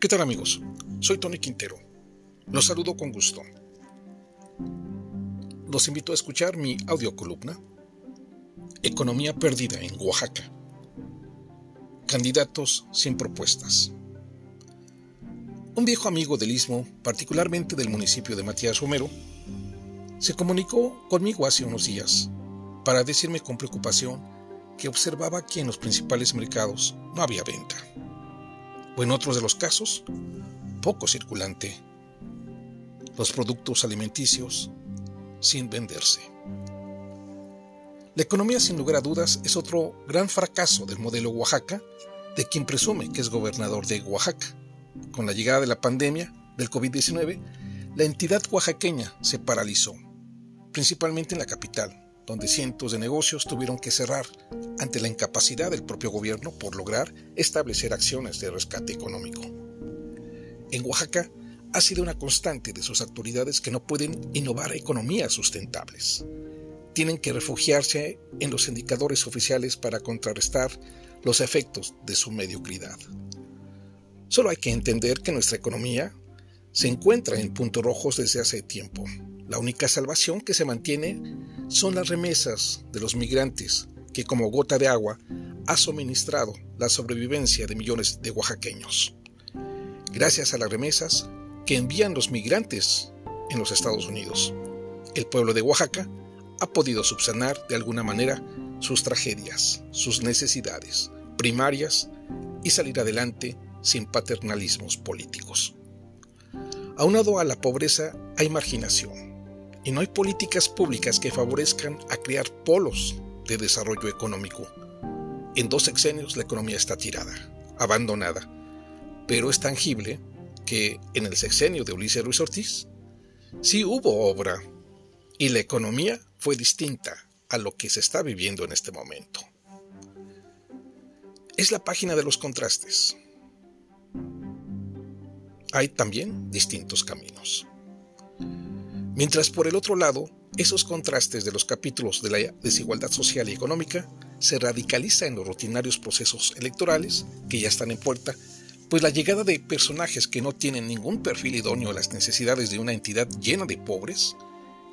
¿Qué tal amigos? Soy Tony Quintero. Los saludo con gusto. Los invito a escuchar mi audio columna Economía perdida en Oaxaca. Candidatos sin propuestas. Un viejo amigo del Istmo, particularmente del municipio de Matías Romero, se comunicó conmigo hace unos días para decirme con preocupación que observaba que en los principales mercados no había venta, o en otros de los casos, poco circulante, los productos alimenticios sin venderse. La economía, sin lugar a dudas, es otro gran fracaso del modelo Oaxaca, de quien presume que es gobernador de Oaxaca. Con la llegada de la pandemia del COVID-19, la entidad oaxaqueña se paralizó, principalmente en la capital, donde cientos de negocios tuvieron que cerrar ante la incapacidad del propio gobierno por lograr establecer acciones de rescate económico. En Oaxaca ha sido una constante de sus autoridades que no pueden innovar economías sustentables. Tienen que refugiarse en los indicadores oficiales para contrarrestar los efectos de su mediocridad. Solo hay que entender que nuestra economía se encuentra en puntos rojos desde hace tiempo. La única salvación que se mantiene son las remesas de los migrantes que como gota de agua ha suministrado la sobrevivencia de millones de oaxaqueños. Gracias a las remesas que envían los migrantes en los Estados Unidos, el pueblo de Oaxaca ha podido subsanar de alguna manera sus tragedias, sus necesidades primarias y salir adelante sin paternalismos políticos. Aunado a la pobreza hay marginación, y no hay políticas públicas que favorezcan a crear polos de desarrollo económico. En dos sexenios la economía está tirada, abandonada, pero es tangible que en el sexenio de Ulises Ruiz Ortiz sí hubo obra y la economía fue distinta a lo que se está viviendo en este momento. Es la página de los contrastes. Hay también distintos caminos. Mientras por el otro lado, esos contrastes de los capítulos de la desigualdad social y económica se radicaliza en los rutinarios procesos electorales que ya están en puerta, pues la llegada de personajes que no tienen ningún perfil idóneo a las necesidades de una entidad llena de pobres,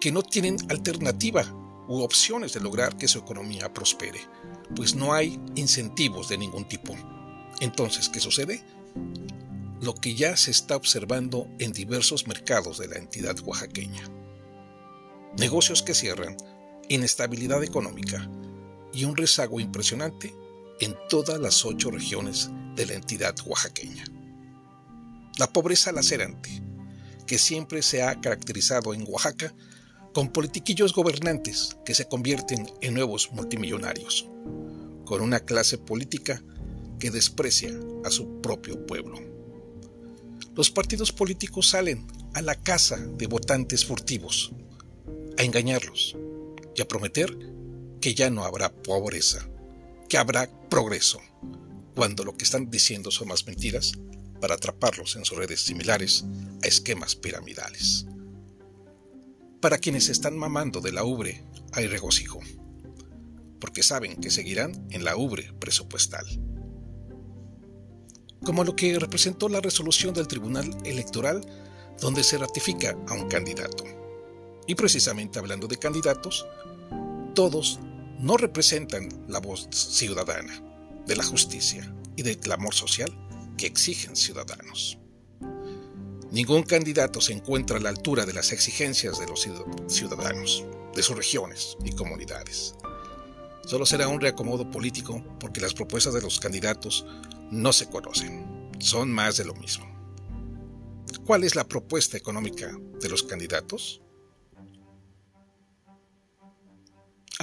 que no tienen alternativa u opciones de lograr que su economía prospere, pues no hay incentivos de ningún tipo. Entonces, ¿qué sucede? lo que ya se está observando en diversos mercados de la entidad oaxaqueña. Negocios que cierran, inestabilidad económica y un rezago impresionante en todas las ocho regiones de la entidad oaxaqueña. La pobreza lacerante, que siempre se ha caracterizado en Oaxaca con politiquillos gobernantes que se convierten en nuevos multimillonarios, con una clase política que desprecia a su propio pueblo los partidos políticos salen a la casa de votantes furtivos, a engañarlos y a prometer que ya no habrá pobreza, que habrá progreso, cuando lo que están diciendo son más mentiras para atraparlos en sus redes similares a esquemas piramidales. Para quienes están mamando de la ubre hay regocijo, porque saben que seguirán en la ubre presupuestal como lo que representó la resolución del Tribunal Electoral donde se ratifica a un candidato. Y precisamente hablando de candidatos, todos no representan la voz ciudadana, de la justicia y del clamor social que exigen ciudadanos. Ningún candidato se encuentra a la altura de las exigencias de los ciudadanos, de sus regiones y comunidades. Solo será un reacomodo político porque las propuestas de los candidatos no se conocen, son más de lo mismo. ¿Cuál es la propuesta económica de los candidatos?